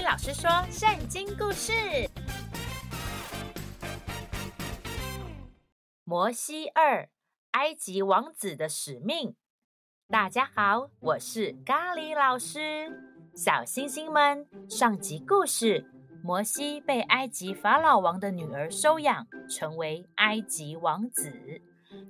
哩老师说圣经故事：摩西二，埃及王子的使命。大家好，我是咖喱老师。小星星们，上集故事，摩西被埃及法老王的女儿收养，成为埃及王子。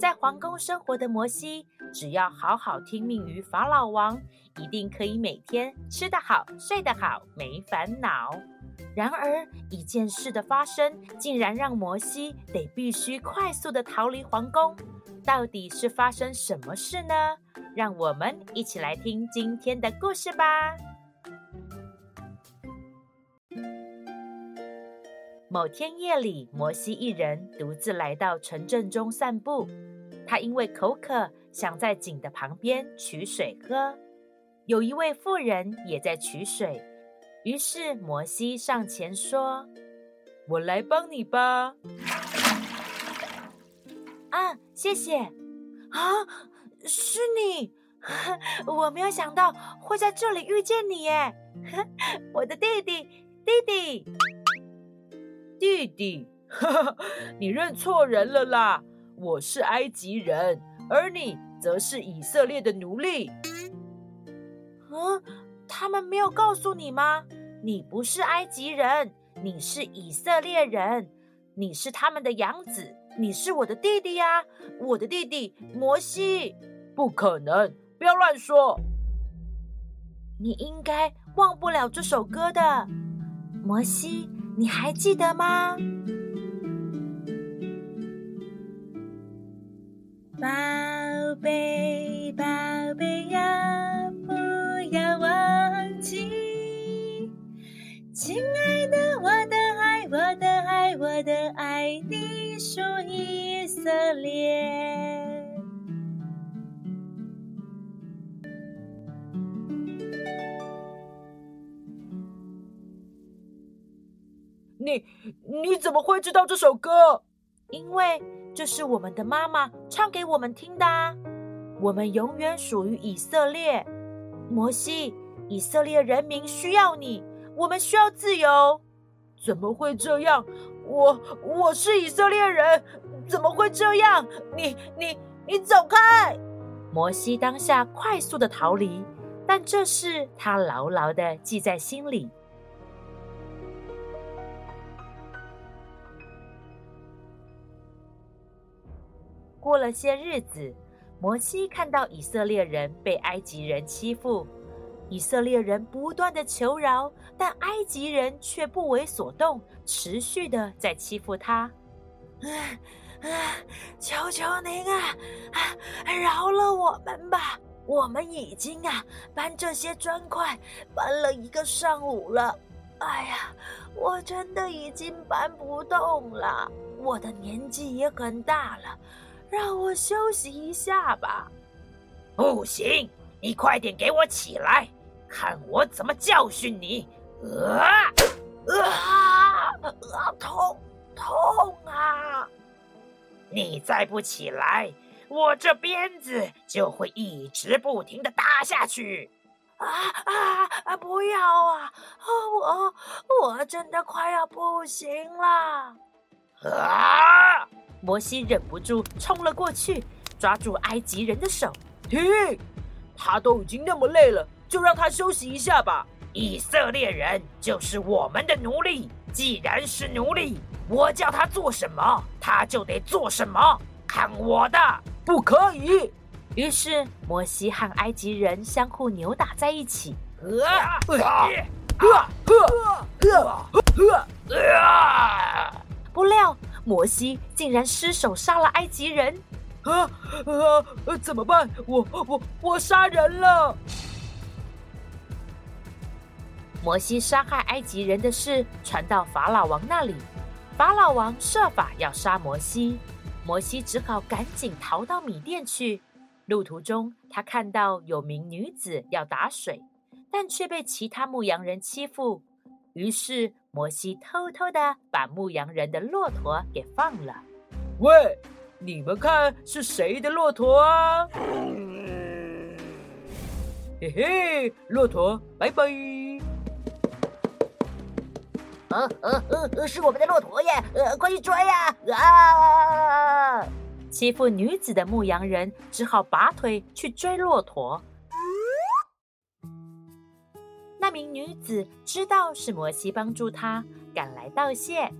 在皇宫生活的摩西，只要好好听命于法老王，一定可以每天吃得好、睡得好，没烦恼。然而，一件事的发生，竟然让摩西得必须快速的逃离皇宫。到底是发生什么事呢？让我们一起来听今天的故事吧。某天夜里，摩西一人独自来到城镇中散步。他因为口渴，想在井的旁边取水喝。有一位妇人也在取水，于是摩西上前说：“我来帮你吧。”啊，谢谢。啊，是你！我没有想到会在这里遇见你耶，我的弟弟，弟弟。弟弟，你认错人了啦！我是埃及人，而你则是以色列的奴隶。嗯，他们没有告诉你吗？你不是埃及人，你是以色列人，你是他们的养子，你是我的弟弟呀！我的弟弟摩西。不可能，不要乱说！你应该忘不了这首歌的，摩西。你还记得吗？你属以色列。你你怎么会知道这首歌？因为这是我们的妈妈唱给我们听的。我们永远属于以色列。摩西，以色列人民需要你，我们需要自由。怎么会这样？我我是以色列人，怎么会这样？你你你走开！摩西当下快速的逃离，但这事他牢牢的记在心里。过了些日子，摩西看到以色列人被埃及人欺负，以色列人不断的求饶，但埃及人却不为所动，持续的在欺负他。啊啊！求求您啊，啊，饶了我们吧！我们已经啊搬这些砖块搬了一个上午了。哎呀，我真的已经搬不动了，我的年纪也很大了。让我休息一下吧。不行，你快点给我起来，看我怎么教训你！啊啊啊！痛痛啊！你再不起来，我这鞭子就会一直不停的打下去。啊啊啊！不要啊！我我真的快要不行了。啊！摩西忍不住冲了过去，抓住埃及人的手。停！他都已经那么累了，就让他休息一下吧。以色列人就是我们的奴隶，既然是奴隶，我叫他做什么，他就得做什么。看我的！不可以！于是摩西和埃及人相互扭打在一起。啊啊啊！不料。摩西竟然失手杀了埃及人！啊啊！怎么办？我我我杀人了！摩西杀害埃及人的事传到法老王那里，法老王设法要杀摩西，摩西只好赶紧逃到米甸去。路途中，他看到有名女子要打水，但却被其他牧羊人欺负，于是。摩西偷偷的把牧羊人的骆驼给放了。喂，你们看是谁的骆驼啊？嘿嘿，骆驼，拜拜。呃呃呃，是我们的骆驼耶！呃，快去追呀！啊！欺负女子的牧羊人只好拔腿去追骆驼。那名女子知道是摩西帮助她，赶来道谢：“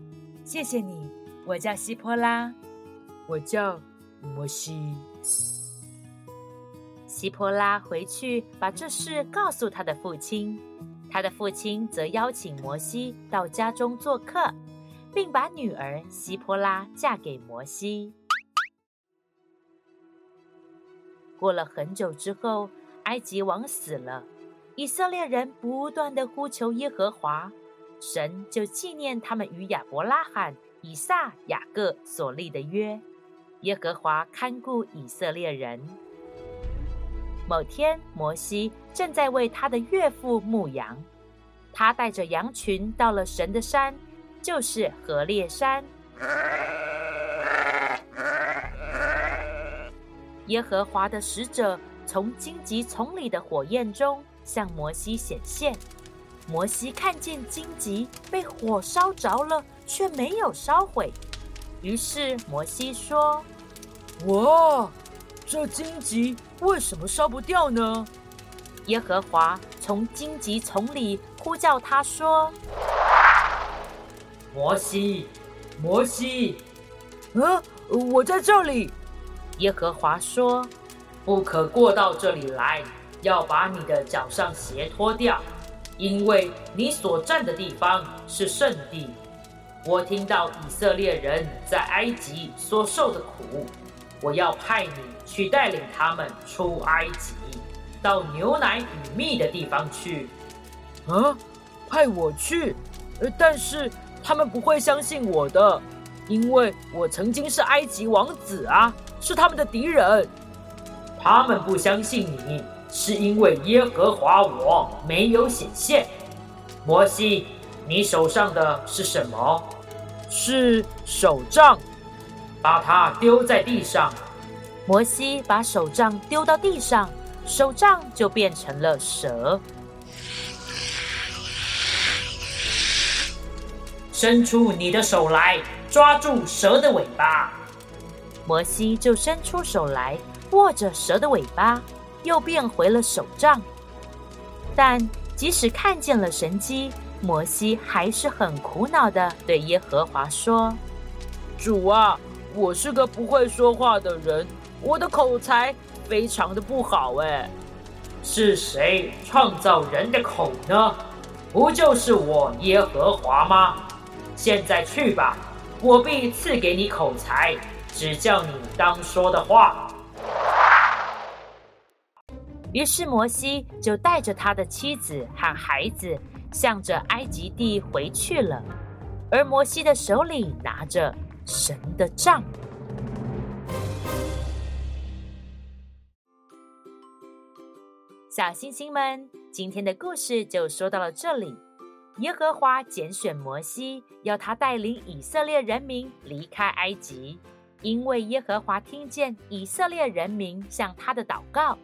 谢谢你，我叫希波拉，我叫摩西。”希波拉回去把这事告诉他的父亲。他的父亲则邀请摩西到家中做客，并把女儿希波拉嫁给摩西。过了很久之后，埃及王死了，以色列人不断的呼求耶和华，神就纪念他们与亚伯拉罕、以撒、雅各所立的约。耶和华看顾以色列人。某天，摩西正在为他的岳父牧羊，他带着羊群到了神的山，就是何烈山。耶和华的使者从荆棘丛里的火焰中向摩西显现，摩西看见荆棘被火烧着了，却没有烧毁，于是摩西说：“哇！”这荆棘为什么烧不掉呢？耶和华从荆棘丛里呼叫他说：“摩西，摩西，啊，我在这里。”耶和华说：“不可过到这里来，要把你的脚上鞋脱掉，因为你所站的地方是圣地。我听到以色列人在埃及所受的苦。”我要派你去带领他们出埃及，到牛奶与蜜的地方去。啊，派我去？但是他们不会相信我的，因为我曾经是埃及王子啊，是他们的敌人。他们不相信你，是因为耶和华我没有显现。摩西，你手上的是什么？是手杖。把它丢在地上。摩西把手杖丢到地上，手杖就变成了蛇。伸出你的手来，抓住蛇的尾巴。摩西就伸出手来，握着蛇的尾巴，又变回了手杖。但即使看见了神机，摩西还是很苦恼的对耶和华说：“主啊！”我是个不会说话的人，我的口才非常的不好。哎，是谁创造人的口呢？不就是我耶和华吗？现在去吧，我必赐给你口才，指教你当说的话。于是摩西就带着他的妻子和孩子，向着埃及地回去了，而摩西的手里拿着。神的杖，小星星们，今天的故事就说到了这里。耶和华拣选摩西，要他带领以色列人民离开埃及，因为耶和华听见以色列人民向他的祷告。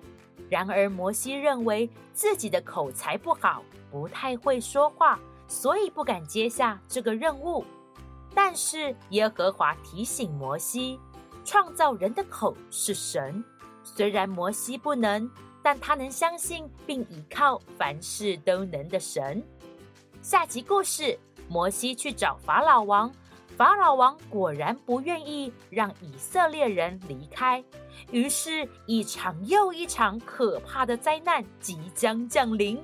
然而，摩西认为自己的口才不好，不太会说话，所以不敢接下这个任务。但是耶和华提醒摩西，创造人的口是神。虽然摩西不能，但他能相信并依靠凡事都能的神。下集故事：摩西去找法老王，法老王果然不愿意让以色列人离开，于是，一场又一场可怕的灾难即将降临。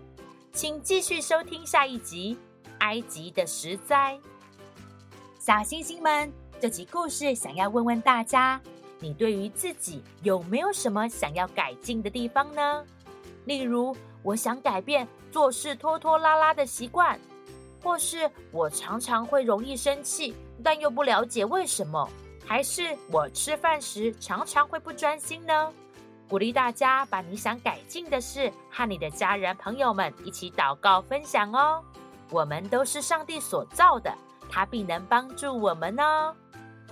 请继续收听下一集《埃及的十灾》。小星星们，这集故事想要问问大家：你对于自己有没有什么想要改进的地方呢？例如，我想改变做事拖拖拉拉的习惯，或是我常常会容易生气，但又不了解为什么，还是我吃饭时常常会不专心呢？鼓励大家把你想改进的事和你的家人朋友们一起祷告分享哦。我们都是上帝所造的。它必能帮助我们哦。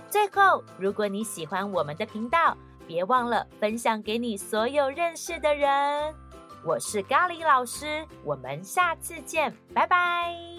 最后，如果你喜欢我们的频道，别忘了分享给你所有认识的人。我是咖喱老师，我们下次见，拜拜。